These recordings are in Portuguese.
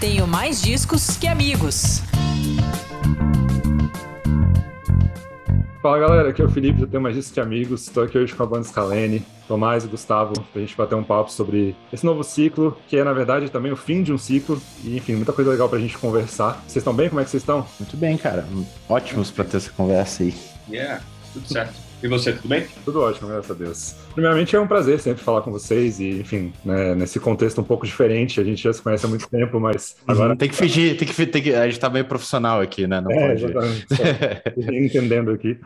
tenho mais discos que amigos. Fala galera, aqui é o Felipe, eu tenho mais discos que amigos. Estou aqui hoje com a banda Scalene, Tomás e Gustavo, pra gente bater um papo sobre esse novo ciclo, que é na verdade também o fim de um ciclo. E enfim, muita coisa legal pra gente conversar. Vocês estão bem? Como é que vocês estão? Muito bem, cara. Ótimos pra ter essa conversa aí. Yeah, tudo certo. E você, tudo bem? Tudo ótimo, graças a Deus. Primeiramente, é um prazer sempre falar com vocês e, enfim, né, nesse contexto um pouco diferente. A gente já se conhece há muito tempo, mas Uhum, agora. Tem que fingir, tem que, tem que. A gente tá meio profissional aqui, né? Não É, pode. exatamente. Entendendo aqui.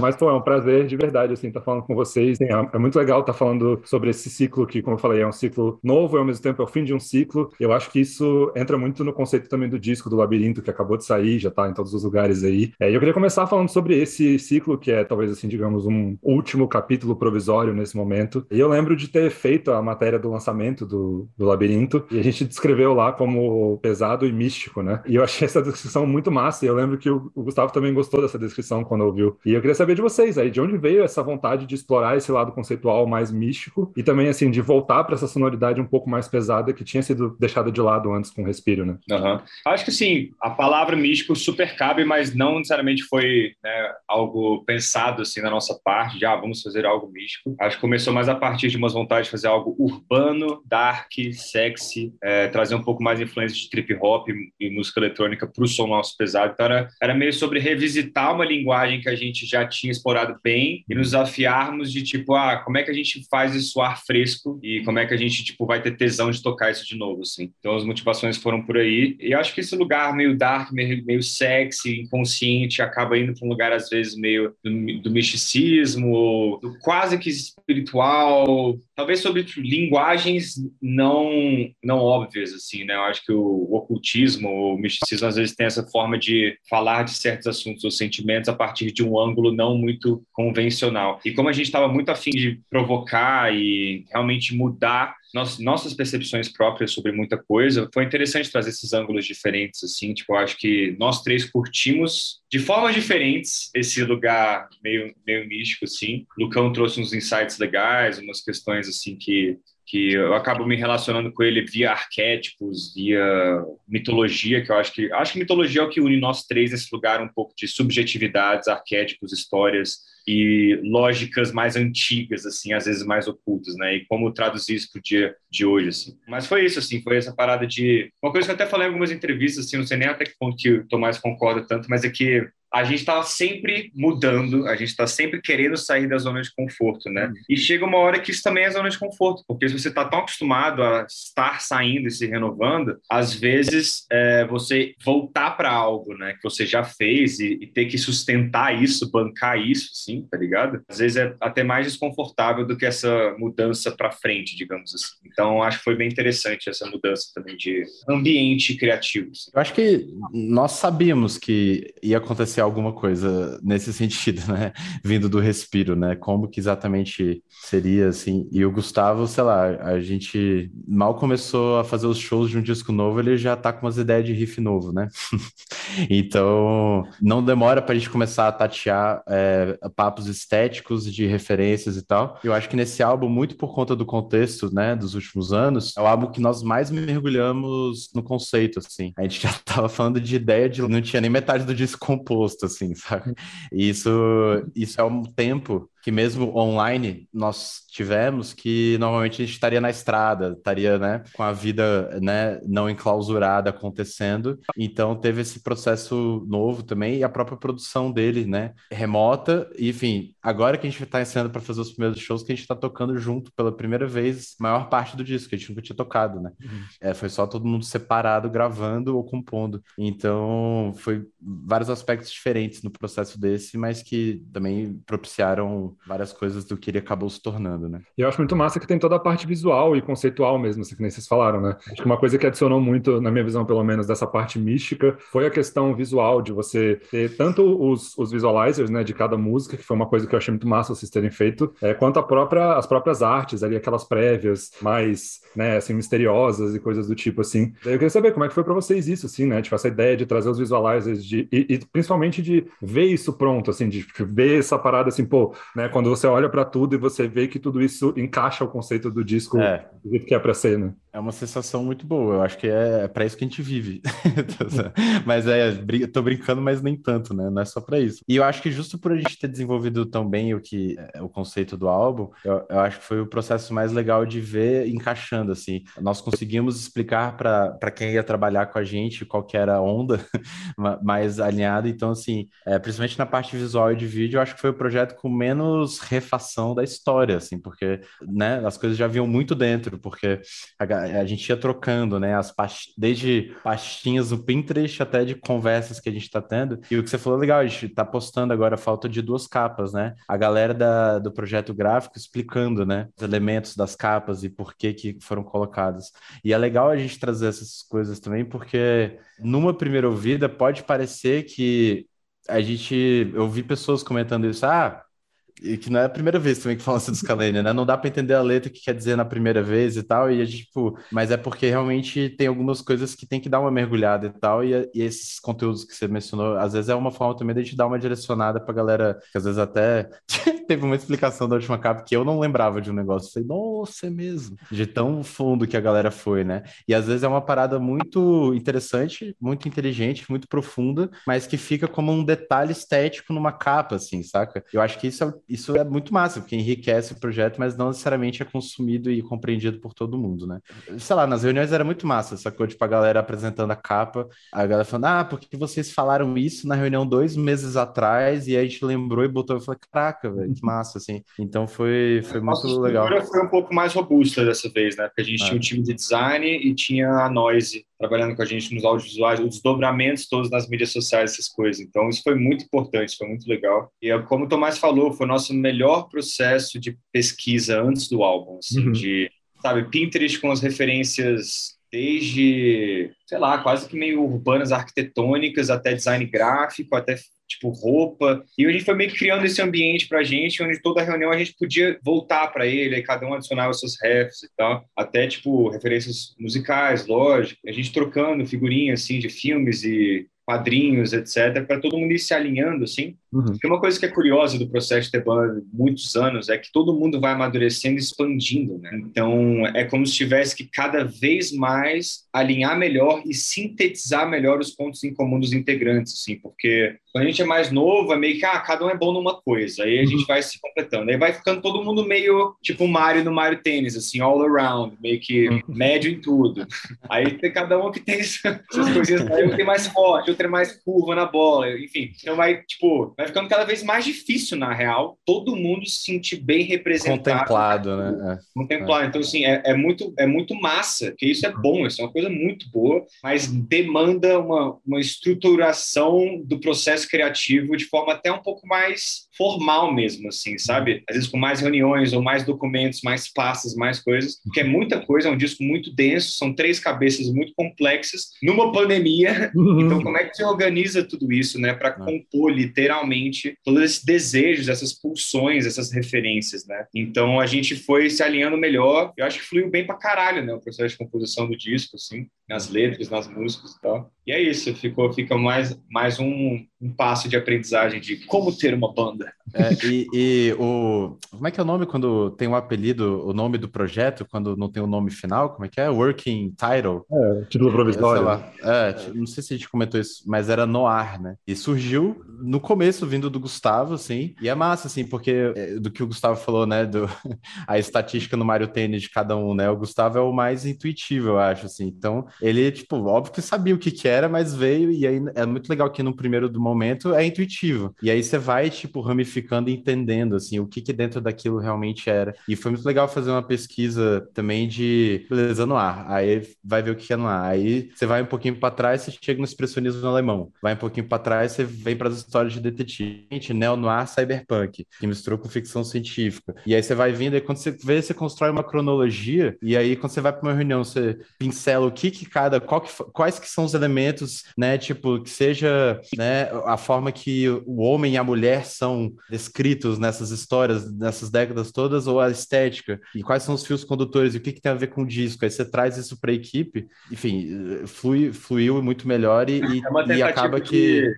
Mas, pô, é um prazer de verdade, assim, estar falando com vocês. É é muito legal estar falando sobre esse ciclo que, como eu falei, é um ciclo novo e ao mesmo tempo é o fim de um ciclo. Eu acho que isso entra muito no conceito também do disco do Labirinto, que acabou de sair, já tá em todos os lugares aí. É, e eu queria começar falando sobre esse ciclo, que é talvez, assim, digamos, um último capítulo provisório nesse momento. E eu lembro de ter feito a matéria do lançamento do, do Labirinto, e a gente descreveu lá como pesado e místico, né? E eu achei essa descrição muito massa, e eu lembro que o, o Gustavo também gostou dessa descrição quando ouviu. E eu queria saber de vocês aí, de onde veio essa vontade de explorar esse lado conceitual mais místico, e também, assim, de voltar para essa sonoridade um pouco mais pesada que tinha sido deixada de lado antes com o Respiro, né? Aham. Acho que sim, a palavra místico super cabe, mas não necessariamente foi né, algo pensado assim na nossa parte, já vamos fazer algo místico. Acho que começou mais a partir de umas vontades de fazer algo urbano, dark, sexy, é, trazer um pouco mais influência de trip hop e música eletrônica para o som nosso pesado. Então era, era meio sobre revisitar uma linguagem que a gente já tinha explorado bem e nos desafiarmos de tipo, ah, como é que a gente faz isso ar fresco e como é que a gente tipo vai ter tesão de tocar isso de novo, assim. Então as motivações foram por aí. E acho que esse lugar meio dark, meio, meio sexy, inconsciente, acaba indo para um lugar às vezes meio do, do misticismo, ou do quase que espiritual, talvez sobre linguagens não não óbvias assim, né? Eu acho que o, o ocultismo, o misticismo às vezes tem essa forma de falar de certos assuntos ou sentimentos a partir de um ângulo não muito convencional. E como a gente estava muito afim de provocar e realmente mudar nossas, percepções próprias sobre muita coisa, foi interessante trazer esses ângulos diferentes, assim, tipo, eu acho que nós três curtimos de formas diferentes esse lugar meio, meio místico, assim. Lucão trouxe uns insights legais, umas questões, assim, que que eu acabo me relacionando com ele via arquétipos, via mitologia, que eu acho que acho que mitologia é o que une nós três nesse lugar um pouco de subjetividades, arquétipos, histórias e lógicas mais antigas, assim, às vezes mais ocultas, né? E como traduzir isso para o dia de hoje, assim. Mas foi isso, assim, foi essa parada de... Uma coisa que eu até falei em algumas entrevistas, assim, não sei nem até que ponto que o Tomás concorda tanto, mas é que a gente está sempre mudando, a gente está sempre querendo sair da zona de conforto, né? E chega uma hora que isso também é zona de conforto, porque se você está tão acostumado a estar saindo e se renovando, às vezes é, você voltar para algo, né, que você já fez e, e, ter que sustentar isso, bancar isso, sim, tá ligado? Às vezes é até mais desconfortável do que essa mudança para frente, digamos assim. Então acho que foi bem interessante essa mudança também de ambiente criativo. Assim. Eu acho que nós sabíamos que ia acontecer alguma coisa nesse sentido, né? Vindo do respiro, né? Como que exatamente seria assim? E o Gustavo, sei lá, a gente mal começou a fazer os shows de um disco novo, ele já tá com umas ideias de riff novo, né? então não demora pra gente começar a tatear é, papos estéticos de referências e tal. Eu acho que nesse álbum, muito por conta do contexto, né, dos últimos anos, é o álbum que nós mais mergulhamos no conceito, assim. A gente já tava falando de ideia de não tinha nem metade do disco composto assim, sabe? E isso, isso é um tempo que mesmo online nós tivemos que normalmente a gente estaria na estrada, estaria, né, com a vida, né, não enclausurada acontecendo. Então teve esse processo novo também e a própria produção dele, né, remota. Enfim, agora que a gente está ensinando para fazer os primeiros shows, que a gente está tocando junto pela primeira vez, maior parte do disco que a gente nunca tinha tocado, né? Uhum. É, foi só todo mundo separado gravando ou compondo. Então foi vários aspectos diferentes no processo desse, mas que também propiciaram várias coisas do que ele acabou se tornando, né? E eu acho muito massa que tem toda a parte visual e conceitual mesmo, assim, que nem vocês falaram, né? Acho que uma coisa que adicionou muito, na minha visão, pelo menos, dessa parte mística, foi a questão visual, de você ter tanto os, os visualizers, né, de cada música, que foi uma coisa que eu achei muito massa vocês terem feito, é, quanto a própria, as próprias artes ali, aquelas prévias mais, né, assim, misteriosas e coisas do tipo, assim. Eu queria saber como é que foi para vocês isso, assim, né? Tipo, essa ideia de trazer os visualizers de, e, e principalmente de ver isso pronto, assim, de ver essa parada, assim, pô, né, quando você olha para tudo e você vê que tudo isso encaixa o conceito do disco É. do jeito que é para ser, né? É uma sensação muito boa. Eu acho que é, é para isso que a gente vive. mas é, tô brincando, mas nem tanto, né? Não é só para isso. E eu acho que justo por a gente ter desenvolvido tão bem o que é o conceito do álbum, eu, eu acho que foi o processo mais legal de ver encaixando assim. Nós conseguimos explicar para quem ia trabalhar com a gente qual que era a onda mais alinhada. Então, assim, é, principalmente na parte visual e de vídeo, eu acho que foi o projeto com menos refação da história, assim, porque né, as coisas já vinham muito dentro, porque a, a gente ia trocando, né, as past... desde pastinhas no Pinterest até de conversas que a gente está tendo. E o que você falou legal, a gente está postando agora a falta de duas capas, né? A galera da, do projeto gráfico explicando, né, os elementos das capas e por que que foram colocadas. E é legal a gente trazer essas coisas também, porque numa primeira ouvida pode parecer que a gente, eu vi pessoas comentando isso, ah, e que não é a primeira vez também que falam assim do Scalene, né? Não dá para entender a letra que quer dizer na primeira vez e tal, e a gente, tipo, mas é porque realmente tem algumas coisas que tem que dar uma mergulhada e tal, e, e esses conteúdos que você mencionou, às vezes é uma forma também de a gente dar uma direcionada pra galera, que às vezes até teve uma explicação da última capa que eu não lembrava de um negócio. Eu falei, nossa, é mesmo. De tão fundo que a galera foi, né? E às vezes é uma parada muito interessante, muito inteligente, muito profunda, mas que fica como um detalhe estético numa capa, assim, saca? Eu acho que isso é, isso é muito massa, porque enriquece o projeto, mas não necessariamente é consumido e compreendido por todo mundo, né? Sei lá, nas reuniões era muito massa essa coisa, tipo, a galera apresentando a capa, a galera falando, ah, porque vocês falaram isso na reunião dois meses atrás, e aí a gente lembrou e botou, eu falei, caraca, velho, que massa, assim. Então foi, foi muito Nossa legal. A foi um pouco mais robusta dessa vez, né? Porque a gente é. tinha um time de design e tinha a Noise trabalhando com a gente nos audiovisuais, os desdobramentos todos nas mídias sociais, essas coisas. Então, isso foi muito importante, foi muito legal. E, como o Tomás falou, foi o nosso melhor processo de pesquisa antes do álbum, assim, uhum. de, sabe, Pinterest com as referências desde, sei lá, quase que meio urbanas, arquitetônicas, até design gráfico, até tipo roupa. E a gente foi meio que criando esse ambiente pra gente, onde toda reunião a gente podia voltar para ele, aí cada um adicionava seus refs e tal, até tipo referências musicais, lógico. A gente trocando figurinhas assim de filmes e quadrinhos, etc, para todo mundo ir se alinhando assim. Uhum. uma coisa que é curiosa do processo de ter banda muitos anos é que todo mundo vai amadurecendo e expandindo, né? Então, é como se tivesse que cada vez mais alinhar melhor e sintetizar melhor os pontos em comum dos integrantes, assim, porque quando a gente é mais novo, é meio que, ah, cada um é bom numa coisa, aí a gente uhum. vai se completando, aí vai ficando todo mundo meio, tipo, Mario no Mario Tênis, assim, all around, meio que uhum. médio em tudo. Aí tem cada um que tem essas coisinhas, aí um tem mais forte, outro é mais curva na bola, enfim. Então vai, tipo, vai ficando cada vez mais difícil, na real, todo mundo se sentir bem representado. Contemplado, né? É. Contemplado. Então, assim, é, é, muito, é muito massa, porque isso é bom, isso é uma coisa muito boa, mas demanda uma, uma estruturação do processo criativo de forma até um pouco mais formal mesmo, assim, sabe? Às vezes com mais reuniões ou mais documentos, mais pastas, mais coisas, porque é muita coisa, é um disco muito denso, são três cabeças muito complexas numa pandemia. Então, como é que você organiza tudo isso, né, para compor literalmente todos esses desejos, essas pulsões, essas referências, né? Então, a gente foi se alinhando melhor. Eu acho que fluiu bem para caralho, né, o processo de composição do disco, assim, nas letras, nas músicas e tal. E é isso, ficou, fica mais, mais um, um passo de aprendizagem de como ter uma banda. É, e, e, o. Como é que é o nome quando tem um apelido, o nome do projeto, quando não tem o nome final? Como é que é? Working Title? É, título provisório. É, não sei se a gente comentou isso, mas era Noir, né? E surgiu no começo, vindo do Gustavo, assim. E é massa, assim, porque é, do que o Gustavo falou, né? Do, a estatística no Mario Tênis de cada um, né? O Gustavo é o mais intuitivo, eu acho, assim. Então, ele, tipo, óbvio que sabia o que, que era, mas veio, e aí é muito legal que no primeiro do momento é intuitivo. E aí você vai, tipo, ramificando e entendendo, assim, o que que dentro daquilo realmente era. E foi muito legal fazer uma pesquisa também de, beleza, no ar. Aí vai ver o que é no ar. Aí você vai um pouquinho para trás, você chega no expressionismo alemão. Vai um pouquinho para trás, você vem para as histórias de detetive, neo noir, cyberpunk, que misturou com ficção científica. E aí você vai vindo, e quando você vê, você constrói uma cronologia, e aí quando você vai para uma reunião, você pincela o que que cada, que, quais que são os elementos, né, tipo, que seja, né, a forma que o homem e a mulher são descritos nessas histórias, nessas décadas todas, ou a estética, e quais são os fios condutores, e o que, que tem a ver com o disco. Aí você traz isso para a equipe, enfim, flui, fluiu muito melhor e, é e acaba que.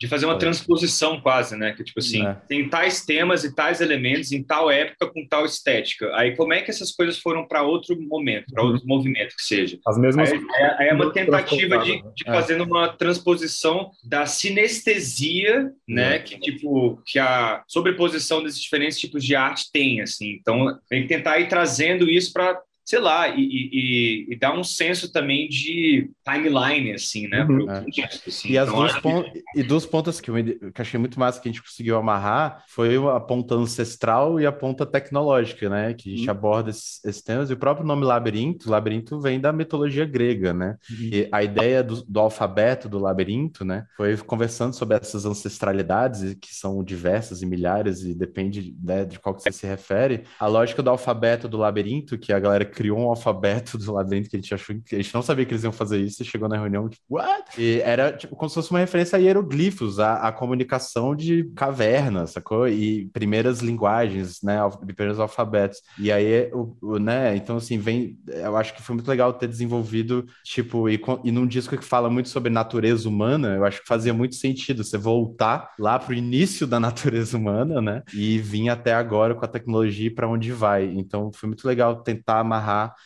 De fazer uma transposição quase, né? Que tipo assim, É. tem tais temas e tais elementos em tal época com tal estética. Aí como é que essas coisas foram para outro momento, para Uhum. outro movimento que seja? As mesmas. Aí, é, é uma tentativa de, de É. fazer uma transposição da sinestesia, né? Que tipo que a sobreposição desses diferentes tipos de arte tem, assim. Então tem que tentar ir trazendo isso para sei lá, e, e, e- dar um senso também de timeline, assim, né? Uhum. pro- É. disco, assim. E, as Então, duas pon- e duas pontas que eu, me- que eu achei muito massa que a gente conseguiu amarrar foi a ponta ancestral e a ponta tecnológica, né? Que a gente Uhum. aborda esses, esses temas. E o próprio nome labirinto, labirinto vem da mitologia grega, né? E a ideia do, do alfabeto do labirinto, né? Foi conversando sobre essas ancestralidades, que são diversas e milhares, e depende né, de qual que você se refere. A lógica do alfabeto do labirinto, que a galera criou um alfabeto do labirinto que a gente achou que a gente não sabia que eles iam fazer isso, e chegou na reunião, tipo, what? E era tipo, como se fosse uma referência a hieroglifos, a, a comunicação de cavernas, sacou? E primeiras linguagens, né? Primeiros alfabetos. E aí, o, o, né? Então, assim, vem. Eu acho que foi muito legal ter desenvolvido, tipo, e, e num disco que fala muito sobre natureza humana, eu acho que fazia muito sentido você voltar lá pro início da natureza humana, né? E vir até agora com a tecnologia para onde vai. Então, foi muito legal tentar amarrar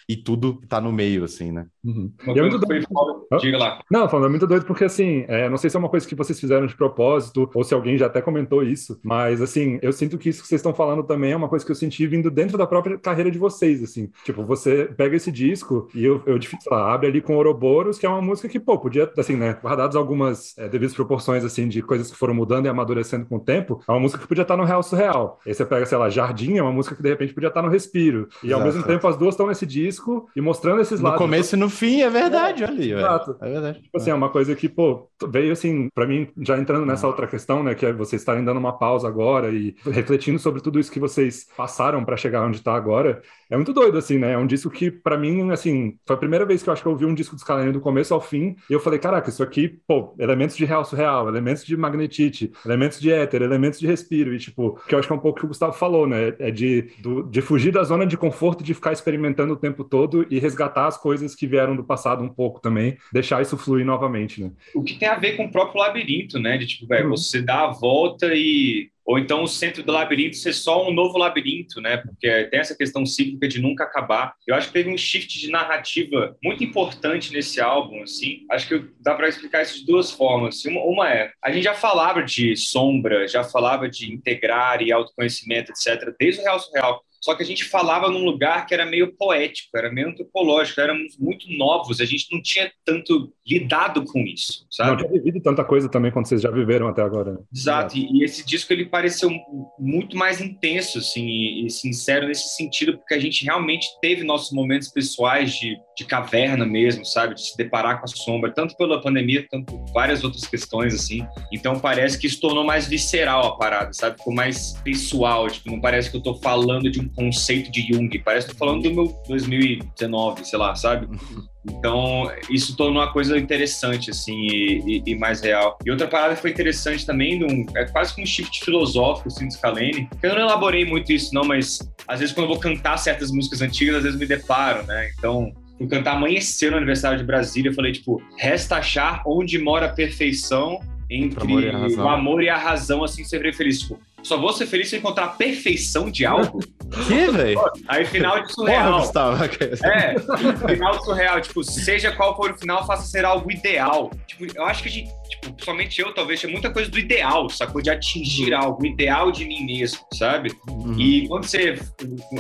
e tudo tá no meio, assim, né? Uhum. Uma E é muito foi doido. Diga lá. Não, falando, é muito doido porque, assim, é, não sei se é uma coisa que vocês fizeram de propósito ou se alguém já até comentou isso, mas, assim, eu sinto que isso que vocês estão falando também é uma coisa que eu senti vindo dentro da própria carreira de vocês, assim. Tipo, você pega esse disco e eu, eu sei lá, abre ali com Ouroboros, que é uma música que, pô, podia, assim, né, guardados algumas é, devidas proporções, assim, de coisas que foram mudando e amadurecendo com o tempo, é uma música que podia estar no Real Surreal. Aí você pega, sei lá, Jardim, é uma música que, de repente, podia estar no Respiro. E, ao Exato. mesmo tempo, as duas estão nesse disco e mostrando esses No lados. começo e no fim, é verdade, olha ali, velho. Exato. É verdade. Tipo assim, é uma coisa que, pô, veio assim, pra mim, já entrando nessa outra questão, né, que é vocês estarem dando uma pausa agora e refletindo sobre tudo isso que vocês passaram pra chegar onde tá agora, é muito doido, assim, né? É um disco que, pra mim, assim, foi a primeira vez que eu acho que eu ouvi um disco do Scalene do começo ao fim, e eu falei, caraca, isso aqui, pô, elementos de real surreal, elementos de magnetite, elementos de éter, elementos de respiro, e tipo, que eu acho que é um pouco o que o Gustavo falou, né? É de, do- de fugir da zona de conforto, de ficar experimentando o tempo todo e resgatar as coisas que vieram do passado um pouco também, deixar isso fluir novamente, né? O que tem a ver com o próprio labirinto, né? De tipo, velho, Uhum. você dá a volta e. Ou então o centro do labirinto ser só um novo labirinto, né? Porque tem essa questão cíclica de nunca acabar. Eu acho que teve um shift de narrativa muito importante nesse álbum, assim. Acho que dá para explicar isso de duas formas. Uma, uma é, a gente já falava de sombra, já falava de integrar e autoconhecimento, etc., desde o Real Surreal. Só que a gente falava num lugar que era meio poético, era meio antropológico, éramos muito novos, a gente não tinha tanto lidado com isso, Não sabe? tinha vivido tanta coisa também quanto vocês já viveram até agora. né? Exato, e, e esse disco ele pareceu muito mais intenso, assim, e, e sincero nesse sentido, porque a gente realmente teve nossos momentos pessoais de, de caverna mesmo, sabe, de se deparar com a sombra, tanto pela pandemia, tanto por várias outras questões, assim. Então parece que isso tornou mais visceral a parada, sabe, ficou mais pessoal, tipo, não parece que eu tô falando de um conceito de Jung, parece que eu tô falando do meu 2019, sei lá, sabe? Então, isso tornou uma coisa interessante, assim, e, e- e mais real. E outra parada que foi interessante também, um- é quase que um shift filosófico, assim, do Scalene. que Eu não elaborei muito isso, não, mas às vezes quando eu vou cantar certas músicas antigas, às vezes me deparo, né? Então, fui cantar Amanhecer no aniversário de Brasília, eu falei, tipo, resta achar onde mora a perfeição entre o amor e a razão, assim, ser feliz. Tipo, só vou ser feliz se eu encontrar a perfeição de algo. Que, velho? Aí, final de Porra, surreal. Gustavo. É, final surreal, tipo, seja qual for o final, faça ser algo ideal. Tipo, eu acho que a gente, tipo, somente eu, talvez, tinha muita coisa do ideal, sacou? De atingir algo, o ideal de mim mesmo, sabe? Uhum. E quando você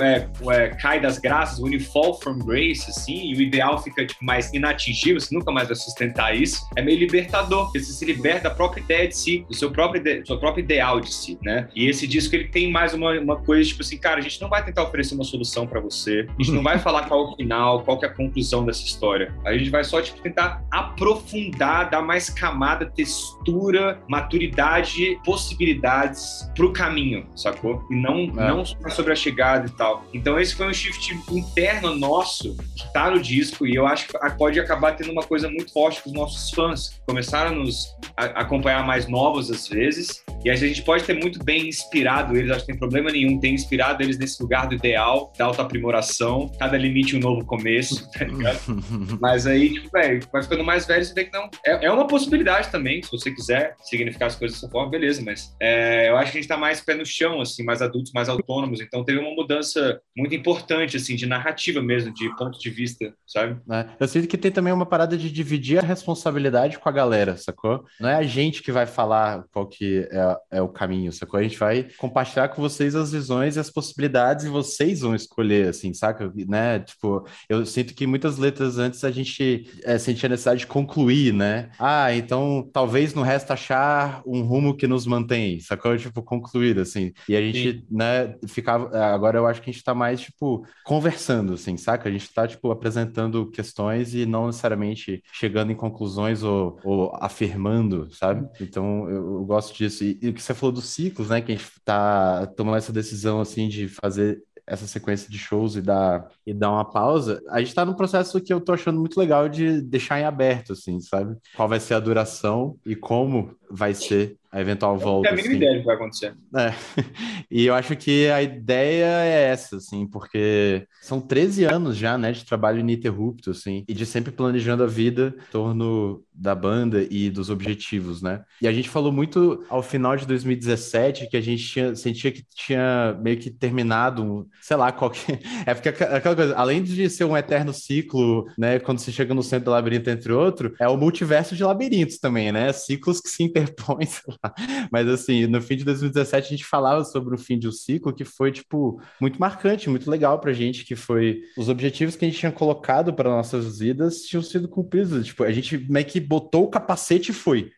é, é, cai das graças, when you fall from grace, assim, e o ideal fica, tipo, mais inatingível, você nunca mais vai sustentar isso, é meio libertador, porque você se liberta da própria ideia de si, do seu próprio, do seu próprio ideal de si, né? E esse disco, ele tem mais uma, uma coisa, tipo assim, cara, a gente não vai tentar oferecer uma solução pra você, a gente não vai falar qual é o final, qual que é a conclusão dessa história. A gente vai só, tipo, tentar aprofundar, dar mais camada, textura, maturidade, possibilidades pro caminho, sacou? E não, É. não só sobre a chegada e tal. Então esse foi um shift interno nosso, que tá no disco, e eu acho que pode acabar tendo uma coisa muito forte com os nossos fãs, começaram a nos acompanhar mais novos às vezes, E a gente pode ter muito bem inspirado eles, acho que não tem problema nenhum, ter inspirado eles nesse lugar do ideal, da autoaprimoração, cada limite um novo começo, tá ligado? Mas aí, tipo, velho, vai ficando mais velho, você vê que não. É, é uma possibilidade também, se você quiser significar as coisas dessa forma, beleza, mas é, eu acho que a gente tá mais pé no chão, assim, mais adultos, mais autônomos, então teve uma mudança muito importante, assim, de narrativa mesmo, de ponto de vista, sabe? É, eu sinto que tem também uma parada de dividir a responsabilidade com a galera, sacou? Não é a gente que vai falar qual que é, é o caminho, sacou? A gente vai compartilhar com vocês as visões e as possibilidades e vocês vão escolher, assim, saca? Né? Tipo, eu sinto que muitas letras antes a gente é, sentia necessidade de concluir, né? Ah, então talvez no resto achar um rumo que nos mantém, sacou? Tipo, concluir, assim. E a gente, Sim. né, ficava. Agora eu acho que a gente tá mais, tipo, conversando, assim, saca? A gente tá, tipo, apresentando questões e não necessariamente chegando em conclusões ou, ou afirmando, sabe? Então eu, eu gosto disso. E, e, o que você falou dos ciclos, né? Que a gente tá tomando essa decisão, assim, de fazer essa sequência de shows e dar, e dar uma pausa, a gente tá num processo que eu tô achando muito legal de deixar em aberto, assim, sabe? Qual vai ser a duração e como vai ser a eventual volta. Não tenho a mínima assim. ideia do que vai acontecer. É. E eu acho que a ideia é essa, assim, porque são 13 anos já, né, de trabalho ininterrupto, assim, e de sempre planejando a vida em torno da banda e dos objetivos, né? E a gente falou muito ao final de 2017 que a gente tinha, sentia que tinha meio que terminado, sei lá, qual que... É porque aquela coisa, além de ser um eterno ciclo, né, quando você chega no centro do labirinto, entre outros, é o multiverso de labirintos também, né? Ciclos que se interpõem, sei lá. Mas assim, no fim de 2017 a gente falava sobre o fim de um ciclo que foi, tipo, muito marcante, muito legal pra gente, que foi os objetivos que a gente tinha colocado para nossas vidas tinham sido cumpridos. Tipo, a gente meio que botou o capacete e foi.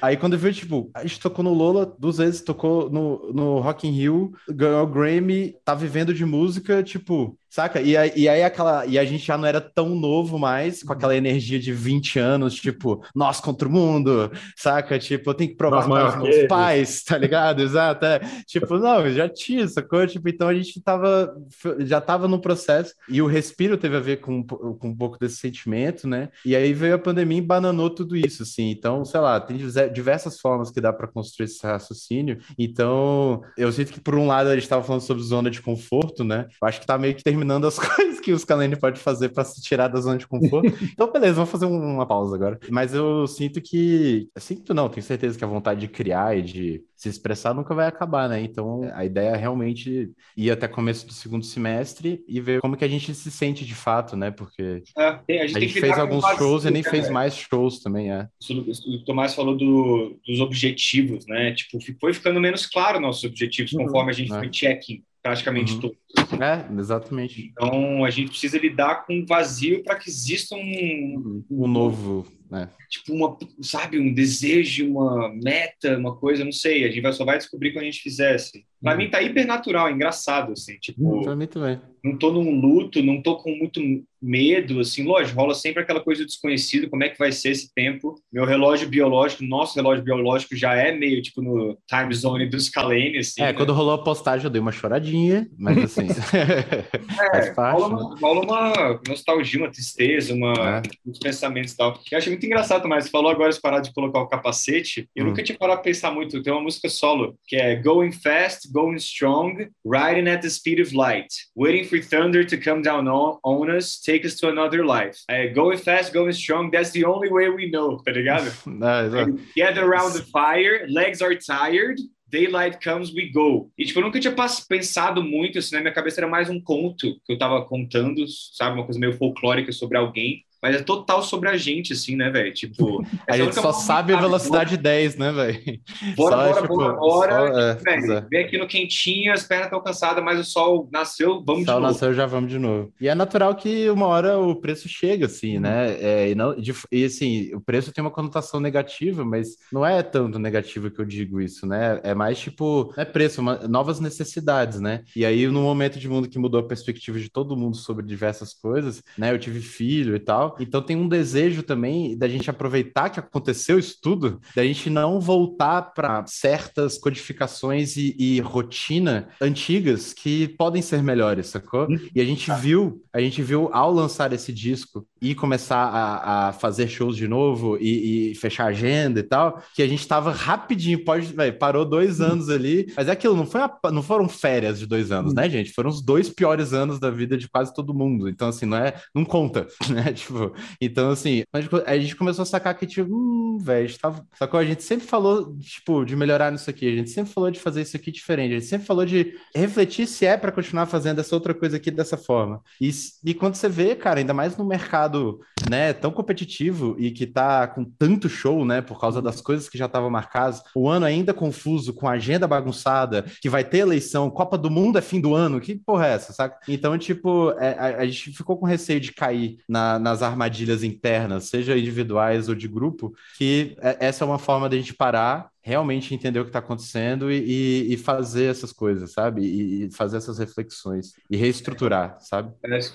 Aí quando eu vi, tipo, a gente tocou no Lola duas vezes, tocou no, no Rock in Rio, ganhou o Grammy, tá vivendo de música, tipo, saca? E aí, e aí aquela. E a gente já não era tão novo mais, com aquela energia de 20 anos, tipo, nós contra o mundo, saca? Tipo, eu tenho que provar para os meus pais, tá ligado? Exato. É. Tipo, não, já tinha, sacou? Tipo, então a gente tava, já tava no processo, e o respiro teve a ver com, com um pouco desse sentimento, né? E aí veio a pandemia e bananou tudo isso, assim. Então, sei lá, tem diversas formas que dá para construir esse raciocínio. Então, eu sinto que, por um lado, a gente estava falando sobre zona de conforto, né? Eu acho que tá meio que terminando as coisas que os Calene pode fazer para se tirar da zona de conforto. então, beleza, vamos fazer uma pausa agora. Mas eu sinto que. Sinto não, tenho certeza que a vontade de criar e de se expressar nunca vai acabar, né? Então, a ideia é realmente ir até começo do segundo semestre e ver como que a gente se sente de fato, né? Porque é, a gente, a gente fez alguns shows e nem fez né? mais shows também, é o Tomás falou do, dos objetivos, né? Tipo, foi ficando menos claro nossos objetivos uhum, conforme a gente é. foi checking praticamente uhum. todos. É, exatamente. Então a gente precisa lidar com o vazio para que exista um, um novo, né? Tipo uma, sabe, um desejo, uma meta, uma coisa, não sei. A gente só vai descobrir quando a gente fizesse. Para uhum. mim tá hiper natural, engraçado assim, tipo. Uhum, para mim também. Não tô num luto, não tô com muito medo, assim, lógico, rola sempre aquela coisa desconhecida, como é que vai ser esse tempo. Meu relógio biológico, nosso relógio biológico já é meio, tipo, no time zone dos Kalene, assim. É, né? quando rolou a postagem eu dei uma choradinha, mas assim... é, rola, uma, né? rola uma nostalgia, uma tristeza, uma, é. uns pensamentos e tal. Eu achei muito engraçado, mas você falou agora de parar de colocar o capacete, eu hum. nunca tinha parado pra pensar muito, tem uma música solo, que é Going Fast, Going Strong, Riding at the Speed of Light, Waiting for Thunder to Come Down on, on Us, take us to another life. É, going fast, going strong, that's the only way we know, tá ligado? Não, Gather around the fire, legs are tired, Daylight comes, we go. E, tipo, eu nunca tinha pensado muito, assim, na minha cabeça era mais um conto que eu tava contando, sabe? Uma coisa meio folclórica sobre alguém. Mas é total sobre a gente, assim, né, velho? Tipo. a gente só sabe a velocidade bora. 10, né, velho? Bora, só, bora, tipo, bora, bora. É, velho, é. Vem aqui no quentinho, as pernas estão cansadas, mas o sol nasceu, vamos de novo. O sol nasceu, já vamos de novo. E é natural que uma hora o preço chega, assim, né? É, e, não, e, assim, o preço tem uma conotação negativa, mas não é tanto negativo que eu digo isso, né? É mais tipo, é preço, uma, novas necessidades, né? E aí, no momento de mundo que mudou a perspectiva de todo mundo sobre diversas coisas, né? Eu tive filho e tal tal. Então tem um desejo também da gente aproveitar que aconteceu isso tudo, da gente não voltar para certas codificações e, e, rotina antigas que podem ser melhores, sacou? Uhum. E a gente viu, a gente viu ao lançar esse disco e começar a, a fazer shows de novo e, e, fechar agenda e tal, que a gente tava rapidinho, pode, véio, parou dois anos ali, mas é aquilo, não, foi a, não foram férias de dois anos, né, gente? Foram os dois piores anos da vida de quase todo mundo, então assim, não é, não conta, né, tipo, então assim, a gente começou a sacar que, tipo, hum, velho, tava, sacou? A gente sempre falou, tipo, de melhorar nisso aqui, a gente sempre falou de fazer isso aqui diferente, a gente sempre falou de refletir se é para continuar fazendo essa outra coisa aqui dessa forma, e, e quando você vê, cara, ainda mais no mercado, né, tão competitivo e que tá com tanto show, né, por causa das coisas que já estavam marcadas, o ano ainda confuso, com a agenda bagunçada, que vai ter eleição, Copa do Mundo é fim do ano, que porra é essa, saca? Então, tipo, é, a, a, gente ficou com receio de cair na, nas armadilhas internas, seja individuais ou de grupo, que é, essa é uma forma de a gente parar realmente entender o que está acontecendo e, e, fazer essas coisas, sabe? E, e fazer essas reflexões e reestruturar, sabe? É, se,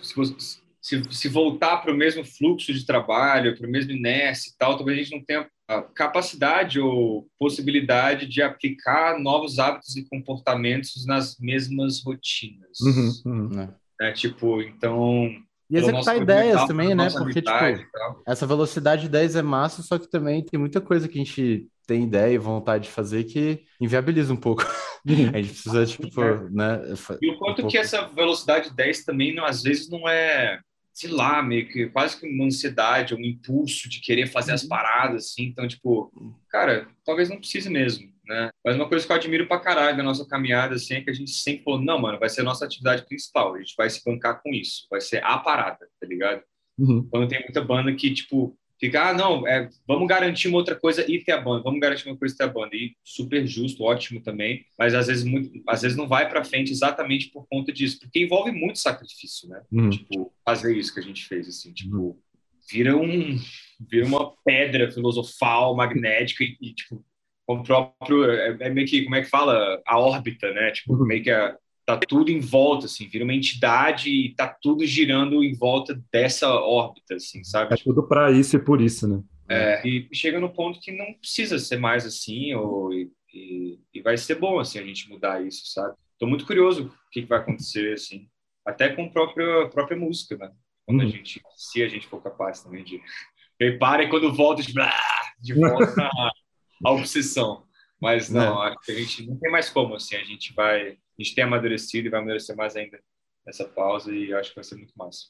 se, se voltar para o mesmo fluxo de trabalho, para o mesmo inércia e tal, talvez a gente não tenha capacidade ou possibilidade de aplicar novos hábitos e comportamentos nas mesmas rotinas. Uhum, uhum. Né? É, tipo, então e executar ideias também, né? Porque, tipo, essa velocidade de 10 é massa, só que também tem muita coisa que a gente tem ideia e vontade de fazer que inviabiliza um pouco. Uhum. a gente precisa, tipo, né? E o quanto um que essa velocidade de 10 também, não, às vezes, não é sei lá, meio que quase que uma ansiedade, um impulso de querer fazer as uhum. paradas, assim. Então, tipo, cara, talvez não precise mesmo, né? Mas uma coisa que eu admiro pra caralho da nossa caminhada, assim, é que a gente sempre falou, não, mano, vai ser a nossa atividade principal, a gente vai se bancar com isso, vai ser a parada, tá ligado? Uhum. Quando tem muita banda que, tipo, fica, ah, não, é, vamos garantir uma outra coisa e ter a banda, vamos garantir uma coisa e ter a banda. E super justo, ótimo também, mas às vezes, muito, às vezes não vai para frente exatamente por conta disso, porque envolve muito sacrifício, né? Uhum. Tipo, fazer isso que a gente fez, assim, tipo, uhum. vira um vira uma pedra filosofal, magnética e, e tipo, o próprio, é, é, meio que, como é que fala? A órbita, né? Tipo, uhum. meio que a, tá tudo em volta, assim, vira uma entidade e tá tudo girando em volta dessa órbita, assim, sabe? É tudo para isso e por isso, né? É, e chega no ponto que não precisa ser mais assim, ou, e, e, vai ser bom, assim, a gente mudar isso, sabe? Tô muito curioso o que, que vai acontecer, assim, até com a própria, a própria música, né? Quando a uhum. gente, se a gente for capaz também de... Prepare quando volta de, de volta à obsessão. Mas não, é. acho que a gente não tem mais como, assim, a gente vai, a gente tem amadurecido e vai amadurecer mais ainda nessa pausa e acho que vai ser muito massa.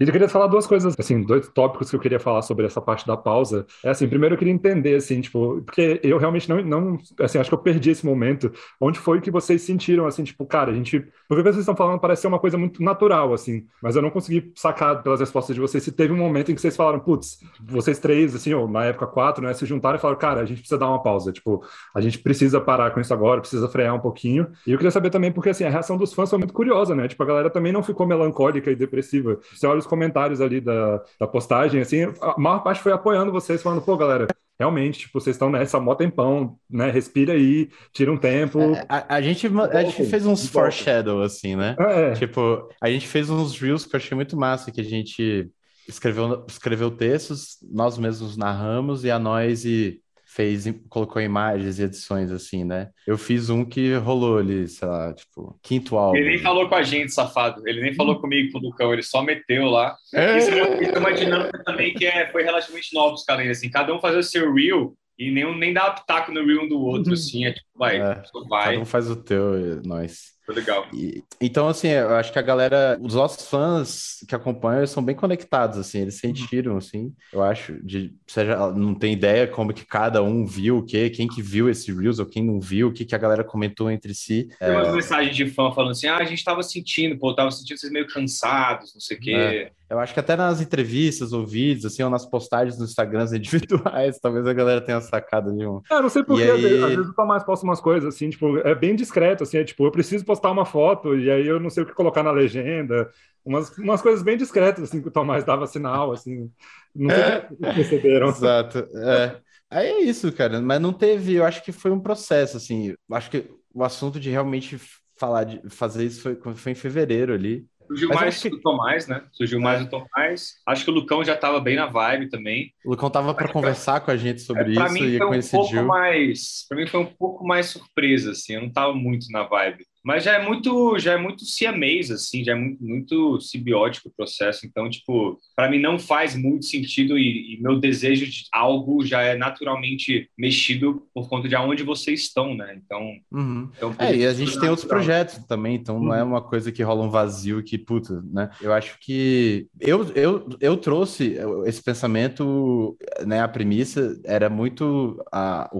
E eu queria falar duas coisas, assim, dois tópicos que eu queria falar sobre essa parte da pausa. É assim, primeiro eu queria entender, assim, tipo, porque eu realmente não, não assim, acho que eu perdi esse momento. Onde foi que vocês sentiram, assim, tipo, cara, a gente. Porque vocês estão falando parece ser uma coisa muito natural, assim, mas eu não consegui sacar pelas respostas de vocês se teve um momento em que vocês falaram, putz, vocês três, assim, ou na época quatro, né, se juntaram e falaram, cara, a gente precisa dar uma pausa, tipo, a gente precisa parar com isso agora, precisa frear um pouquinho. E eu queria saber também, porque, assim, a reação dos fãs foi muito curiosa, né? Tipo, a galera também não ficou melancólica e depressiva. Você olha os comentários ali da, da postagem, assim, a maior parte foi apoiando vocês, falando, pô, galera, realmente, tipo, vocês estão nessa mó tempão, né? Respira aí, tira um tempo. É, a, a, gente, a gente fez uns foreshadow, assim, né? É. Tipo, a gente fez uns reels que eu achei muito massa, que a gente escreveu, escreveu textos, nós mesmos narramos, e a nós e fez, colocou imagens e edições assim, né? Eu fiz um que rolou ali, sei lá, tipo, quinto álbum. Ele nem falou com a gente, safado. Ele nem falou comigo com o Lucão, ele só meteu lá. É... Isso é uma dinâmica também que é, foi relativamente nova dos caras, assim, cada um fazer o seu reel e nem, nem dá pitaco no reel um do outro, assim, é tipo, vai, é, vai. Cada um faz o teu, nós. Legal. E, então, assim, eu acho que a galera, os nossos fãs que acompanham, eles são bem conectados, assim, eles sentiram, assim, eu acho, de, seja, não tem ideia como que cada um viu o quê, quem que viu esse Reels ou quem não viu, o que que a galera comentou entre si. Tem é... umas mensagens de fã falando assim, ah, a gente tava sentindo, pô, tava sentindo vocês meio cansados, não sei o quê. É. Eu acho que até nas entrevistas ou vídeos, assim, ou nas postagens nos Instagrams individuais, talvez a galera tenha sacado de um. É, não sei porquê, aí... às vezes o Tomás posta umas coisas assim, tipo, é bem discreto, assim, é tipo, eu preciso postar uma foto e aí eu não sei o que colocar na legenda. Umas, umas coisas bem discretas, assim, que o Tomás dava sinal, assim. Não sei é... perceberam. Exato. É. Aí é isso, cara, mas não teve, eu acho que foi um processo, assim, acho que o assunto de realmente falar de fazer isso foi, foi em fevereiro ali Surgiu Mas mais que- o Tomás, né? Surgiu mais o Tomás. Acho que o Lucão já tava bem na vibe também. O Lucão tava para conversar com a gente sobre pra isso mim e foi um coincidiu. pouco mais. Para mim foi um pouco mais surpresa, assim. Eu não tava muito na vibe. Mas já é muito, já é muito siamês, assim, já é muito, muito simbiótico o processo. Então, tipo, para mim não faz muito sentido e, e meu desejo de algo já é naturalmente mexido por conta de aonde vocês estão, né? Então, Uhum. então É, e a gente tem outros projetos também, então não é uma coisa que rola um vazio que, puta, né? Eu acho que eu, eu, eu trouxe esse pensamento, né? A premissa era muito a,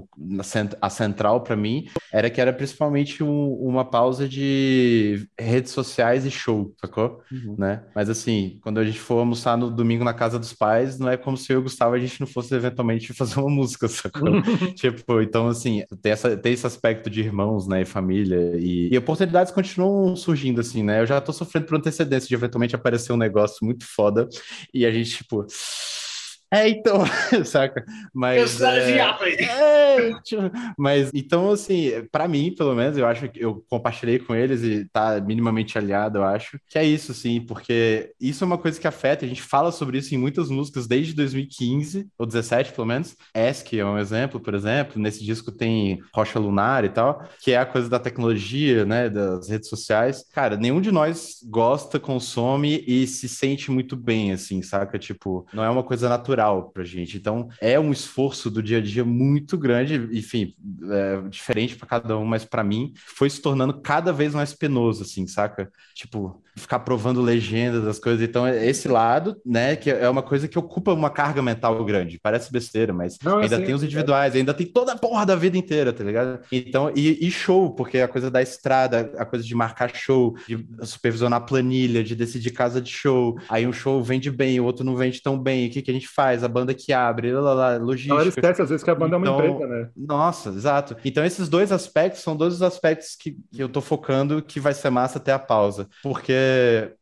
a central para mim, era que era principalmente um- uma pausa de redes sociais e show, sacou? Né? Mas assim, quando a gente for almoçar no domingo na casa dos pais, não é como se eu e o Gustavo a gente não fosse eventualmente fazer uma música, sacou? Tipo, então, assim, tem, essa, tem esse aspecto de irmãos, né, e família, e, e oportunidades continuam surgindo, assim, né? Eu já tô sofrendo por antecedência de eventualmente aparecer um negócio muito foda, e a gente, tipo. É, então, saca? Mas. é, é, tipo, mas então, assim, pra mim, pelo menos, eu acho que eu compartilhei com eles e tá minimamente aliado, eu acho, que é isso, sim, porque isso é uma coisa que afeta, a gente fala sobre isso em muitas músicas desde 2015, ou 17, pelo menos. Esk é um exemplo, por exemplo, nesse disco tem Rocha Lunar e tal, que é a coisa da tecnologia, né, das redes sociais. Cara, nenhum de nós gosta, consome e se sente muito bem, assim, saca? Tipo, não é uma coisa natural pra gente. Então, é um esforço do dia a dia muito grande, enfim, é, diferente para cada um, mas para mim foi se tornando cada vez mais penoso, assim, saca? Tipo, ficar provando legendas das coisas. Então, é esse lado, né, que é uma coisa que ocupa uma carga mental grande. Parece besteira, mas Não, ainda assim, tem os individuais, ainda tem toda a porra da vida inteira, tá ligado? Então, e, e show, porque a coisa da estrada, a coisa de marcar show, de supervisionar planilha, de decidir casa de show, aí um show vende bem, o outro não vende tão bem, o que, que a gente faz? A banda que abre, lá, lá, lá, A galera logística. esquece às vezes que a banda é Então, uma empresa, né? Nossa, exato. Então, esses dois aspectos são dois aspectos que, que eu tô focando que vai ser massa até a pausa. Porque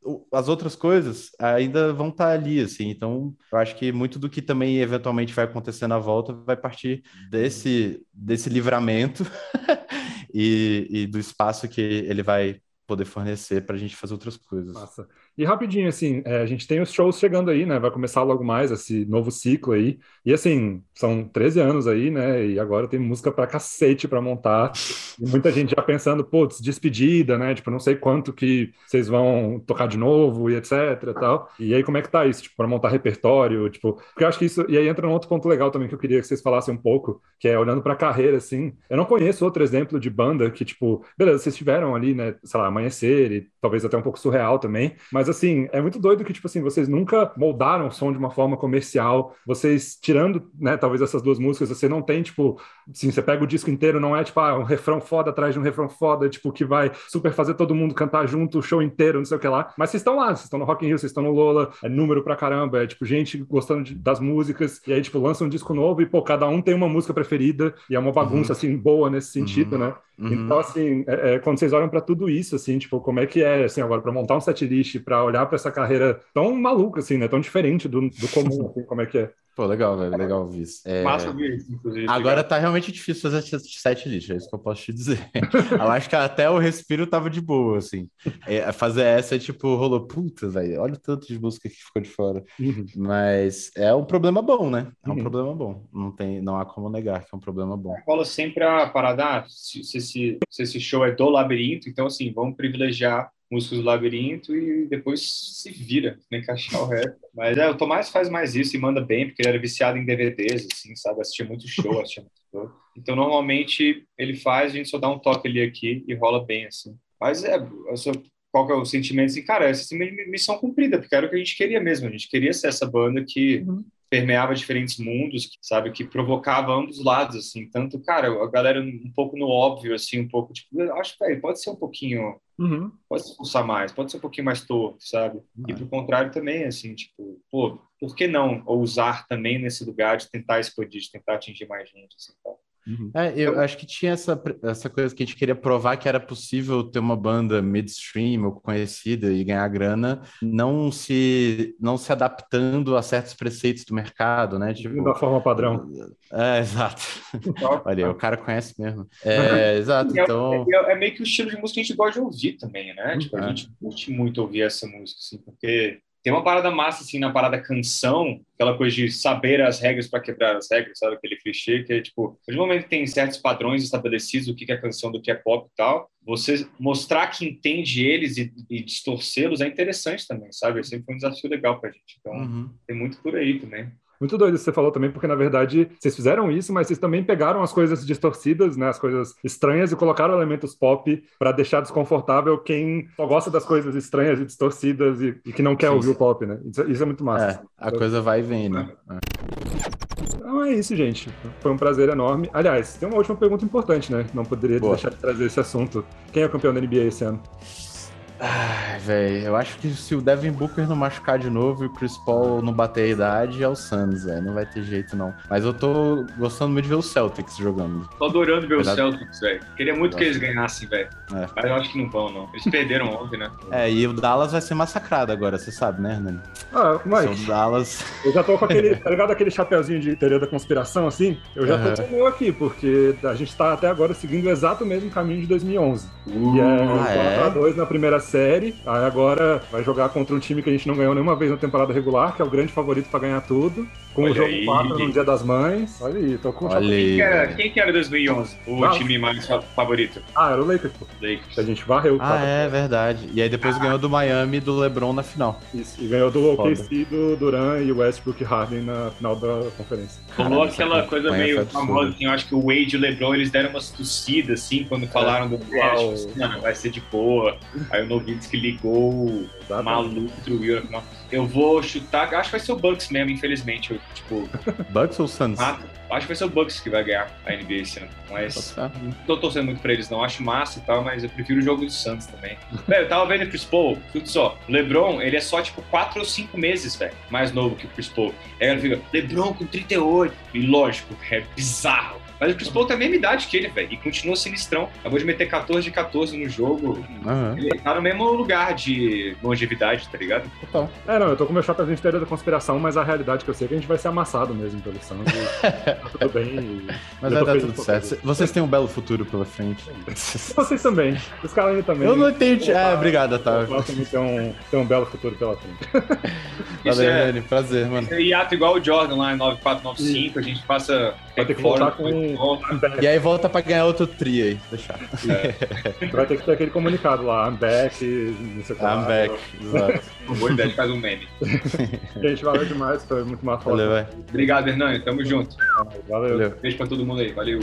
o- as outras coisas ainda vão estar ali, assim. Então, eu acho que muito do que também eventualmente vai acontecer na volta vai partir desse, desse livramento e, e do espaço que ele vai poder fornecer para a gente fazer outras coisas. Massa. E rapidinho, assim, é, a gente tem os shows chegando aí, né? Vai começar logo mais esse novo ciclo aí. E assim, são 13 anos aí, né? E agora tem música pra cacete pra montar. E muita gente já pensando, putz, despedida, né? Tipo, não sei quanto que vocês vão tocar de novo e etc e tal. E aí, como é que tá isso? Tipo, pra montar repertório, tipo... Porque eu acho que isso... E aí entra um outro ponto legal também que eu queria que vocês falassem um pouco, que é olhando pra carreira, assim. Eu não conheço outro exemplo de banda que, tipo... Beleza, vocês tiveram ali, né? Sei lá, Amanhecer e talvez até um pouco surreal também. Mas, assim, é muito doido que, tipo assim, vocês nunca moldaram o som de uma forma comercial. Vocês, tirando, né, talvez essas duas músicas, você não tem, tipo, assim, você pega o disco inteiro, não é, tipo, ah, um refrão foda atrás de um refrão foda, tipo, que vai super fazer todo mundo cantar junto o show inteiro, não sei o que lá. Mas vocês estão lá, vocês estão no Rock in Rio, vocês estão no Lola, é número pra caramba, é, tipo, gente gostando de- das músicas, e aí, tipo, lança um disco novo e, pô, cada um tem uma música preferida, e é uma bagunça, assim, boa nesse sentido, né? Uhum. Então, assim, é- é, quando vocês olham pra tudo isso, assim, tipo, como é que é, assim, agora, pra montar um setlist, pra olhar pra essa carreira tão maluca, assim, né? Tão diferente do, do comum, assim, como é que é? Pô, legal, velho, legal ouvir isso. É, Massa ouvir isso, inclusive. Agora tá realmente difícil fazer set list, é isso que eu posso te dizer. Eu acho que até o respiro tava de boa, assim. É, fazer essa é tipo, rolou, puta, velho, olha o tanto de música que ficou de fora. Mas é um problema bom, né? É um Uhum. problema bom. Não, tem, não há como negar que é um problema bom. rola sempre a parada, ah, se, se, esse- se esse show é do labirinto, então assim, vamos privilegiar músicos do labirinto e depois se vira, tem que achar o. Mas é, o Tomás faz mais isso e manda bem, porque ele era viciado em DVDs, assim, sabe? Assistia muito show, assistia muito show. Então, normalmente, ele faz, a gente só dá um toque ali aqui e rola bem, assim. Mas é, sou- qual que é o sentimento? Assim, cara, essa é missão cumprida, porque era o que a gente queria mesmo. A gente queria ser essa banda que permeava diferentes mundos, sabe, que provocava ambos os lados, assim, tanto, cara, a galera um pouco no óbvio, assim, um pouco, tipo, eu acho que pode ser um pouquinho, Uhum. pode se esforçar mais, pode ser um pouquinho mais torto, sabe? E pro contrário também, assim, tipo, pô, por que não ousar também nesse lugar de tentar explodir, de tentar atingir mais gente, assim, tal? Uhum. É, eu acho que tinha essa, essa coisa que a gente queria provar que era possível ter uma banda midstream ou conhecida e ganhar grana, não se, não se adaptando a certos preceitos do mercado, né? Tipo, da forma padrão. É, exato. Olha, o cara conhece mesmo. É, exato, é, então... É, é, meio que o estilo de música que a gente gosta de ouvir também, né? Tipo, a é. gente curte muito ouvir essa música, assim, porque tem uma parada massa, assim, na parada canção, aquela coisa de saber as regras para quebrar as regras, sabe? Aquele clichê que é, tipo, no momento que tem certos padrões estabelecidos do que é canção, do que é pop e tal, você mostrar que entende eles e, e distorcê-los é interessante também, sabe? Sempre foi um desafio legal pra gente. Então, uhum. tem muito por aí também. Muito doido isso que você falou também, porque na verdade vocês fizeram isso, mas vocês também pegaram as coisas distorcidas, né, as coisas estranhas e colocaram elementos pop para deixar desconfortável quem só gosta das coisas estranhas e distorcidas e, e que não quer Sim. ouvir o pop, né? Isso, isso é muito massa. É, a coisa vai e vem, né? É. Então é isso, gente. Foi um prazer enorme. Aliás, tem uma última pergunta importante, né? Não poderia Boa. deixar de trazer esse assunto. Quem é o campeão da NBA esse ano? Ai, velho, eu acho que se o Devin Booker não machucar de novo e o Chris Paul não bater a idade, é o Suns, velho. Não vai ter jeito, não. Mas eu tô gostando muito de ver o Celtics jogando. Tô adorando ver Verdade? o Celtics, velho. Queria muito que eles ganhassem, velho. É. Mas eu acho que não vão, não. Eles perderam ontem, né? É, e o Dallas vai ser massacrado agora, você sabe, né, Hernani? Ah, mas. O Dallas. Eu já tô com aquele, tá ligado? Aquele chapeuzinho de teoria da conspiração, assim? Eu já uhum. tô com o meu aqui, porque a gente tá até agora seguindo o exato mesmo caminho de 2011. Uh, e é ah, 4x2 é? na primeira série. Aí agora vai jogar contra um time que a gente não ganhou nenhuma vez na temporada regular, que é o grande favorito para ganhar tudo. Com Olha o jogo aí. 4 no Dia das Mães. Olha aí, tô com Olha quem, que era, quem que era 2011? O ah. time mais favorito? Ah, era o Lakers, pô. Lakers. A gente varreu. Ah, é verdade. E aí depois ah. ganhou do Miami e do LeBron na final. Isso, e ganhou do OKC, do Duran e Westbrook Harden na final da conferência. Rolou aquela coisa meio famosa, assim, eu acho que o Wade e o LeBron, eles deram umas tossidas, assim, quando falaram é. do West, mano, vai ser de boa. Aí o Novitsky ligou Exatamente. maluco do Will Eu vou chutar, acho que vai ser o Bucks mesmo, infelizmente. Eu, tipo, Bucks ou Suns? Ah, acho que vai ser o Bucks que vai ganhar a NBA esse ano. Mas não tô torcendo muito pra eles, não. Acho massa e tal, mas eu prefiro o jogo do Suns também. velho, eu tava vendo o Chris Paul, tudo só. O LeBron, ele é só tipo 4 ou 5 meses, velho, mais novo que o Chris Paul. Aí ela fica, LeBron com 38. E lógico, é bizarro. Mas o Chris Paul tem a mesma idade que ele, velho, e continua sinistrão. Acabou de meter 14 de 14 no jogo. Uhum. Ele tá no mesmo lugar de longevidade, tá ligado? Total. É, não, eu tô com meu chapéu de teoria da conspiração, mas a realidade que eu sei é que a gente vai ser amassado mesmo pelo Santos. tá tudo bem. E... Mas vai dar tudo certo. Vocês têm um belo futuro pela frente. Vocês também. Os caras também. Eu não entendi. Ah, obrigado, Otávio. O também tem um, tem um belo futuro pela frente. Valeu, é, Prazer, mano. É hiato igual o Jordan lá em 9495, a gente passa. Vai ter que voltar com e aí volta pra ganhar outro tri aí, deixar. É. Vai ter que ter aquele comunicado lá, I'm back, não sei o que I'm back, exato. Boa ideia, faz um meme. Gente, valeu demais, foi muito massa. Valeu, Obrigado, Hernani, tamo junto. Valeu. valeu. Beijo pra todo mundo aí, valeu.